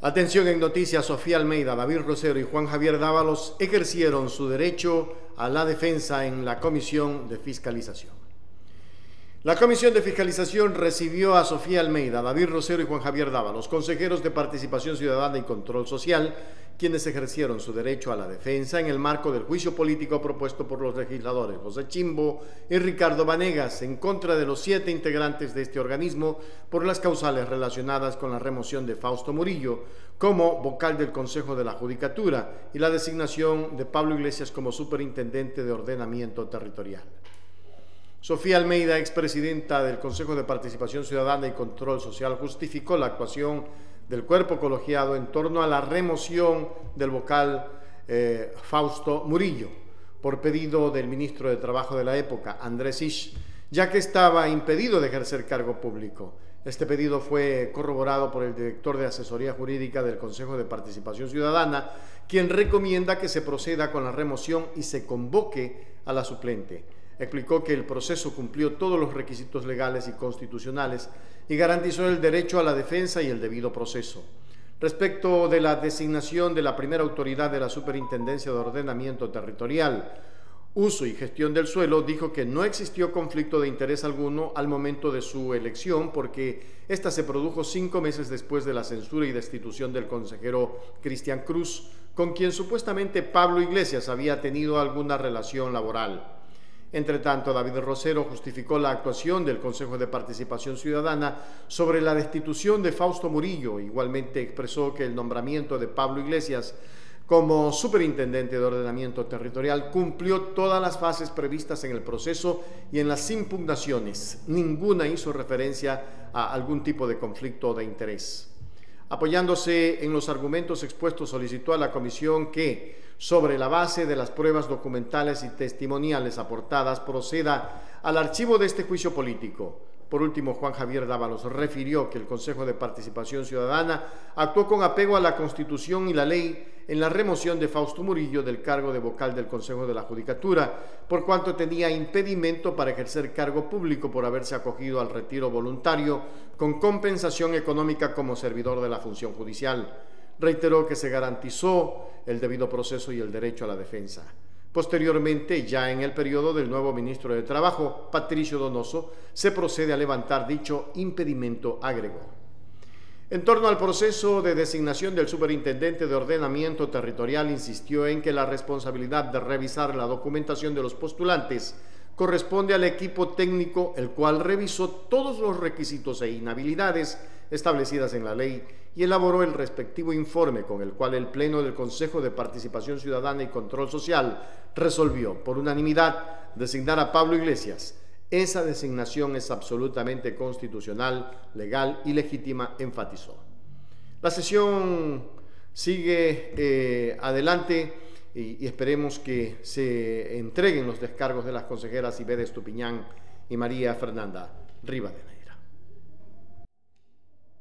Atención en noticias, Sofía Almeida, David Rosero y Juan Javier Dávalos ejercieron su derecho a la defensa en la Comisión de Fiscalización. La Comisión de Fiscalización recibió a Sofía Almeida, David Rosero y Juan Javier Dávalos, consejeros de Participación Ciudadana y Control Social, quienes ejercieron su derecho a la defensa en el marco del juicio político propuesto por los legisladores José Chimbo y Ricardo Vanegas en contra de los siete integrantes de este organismo por las causales relacionadas con la remoción de Fausto Murillo como vocal del Consejo de la Judicatura y la designación de Pablo Iglesias como superintendente de ordenamiento territorial. Sofía Almeida, expresidenta del Consejo de Participación Ciudadana y Control Social, justificó la actuación del cuerpo colegiado en torno a la remoción del vocal eh, Fausto Murillo por pedido del ministro de Trabajo de la época, Andrés Isch, ya que estaba impedido de ejercer cargo público. Este pedido fue corroborado por el director de Asesoría Jurídica del Consejo de Participación Ciudadana, quien recomienda que se proceda con la remoción y se convoque a la suplente explicó que el proceso cumplió todos los requisitos legales y constitucionales y garantizó el derecho a la defensa y el debido proceso. Respecto de la designación de la primera autoridad de la Superintendencia de Ordenamiento Territorial, Uso y Gestión del Suelo, dijo que no existió conflicto de interés alguno al momento de su elección porque ésta se produjo cinco meses después de la censura y destitución del consejero Cristian Cruz, con quien supuestamente Pablo Iglesias había tenido alguna relación laboral. Entre tanto, David Rosero justificó la actuación del Consejo de Participación Ciudadana sobre la destitución de Fausto Murillo. Igualmente expresó que el nombramiento de Pablo Iglesias como superintendente de ordenamiento territorial cumplió todas las fases previstas en el proceso y en las impugnaciones. Ninguna hizo referencia a algún tipo de conflicto de interés. Apoyándose en los argumentos expuestos, solicitó a la comisión que, sobre la base de las pruebas documentales y testimoniales aportadas, proceda al archivo de este juicio político. Por último, Juan Javier Dávalos refirió que el Consejo de Participación Ciudadana actuó con apego a la Constitución y la ley en la remoción de Fausto Murillo del cargo de vocal del Consejo de la Judicatura, por cuanto tenía impedimento para ejercer cargo público por haberse acogido al retiro voluntario con compensación económica como servidor de la función judicial. Reiteró que se garantizó el debido proceso y el derecho a la defensa. Posteriormente, ya en el periodo del nuevo ministro de Trabajo, Patricio Donoso, se procede a levantar dicho impedimento, agregó. En torno al proceso de designación del superintendente de ordenamiento territorial, insistió en que la responsabilidad de revisar la documentación de los postulantes corresponde al equipo técnico, el cual revisó todos los requisitos e inhabilidades establecidas en la ley y elaboró el respectivo informe con el cual el Pleno del Consejo de Participación Ciudadana y Control Social resolvió por unanimidad designar a Pablo Iglesias. Esa designación es absolutamente constitucional, legal y legítima, enfatizó. La sesión sigue eh, adelante y, esperemos que se entreguen los descargos de las consejeras Ibedes Tupiñán y María Fernanda Rivadene.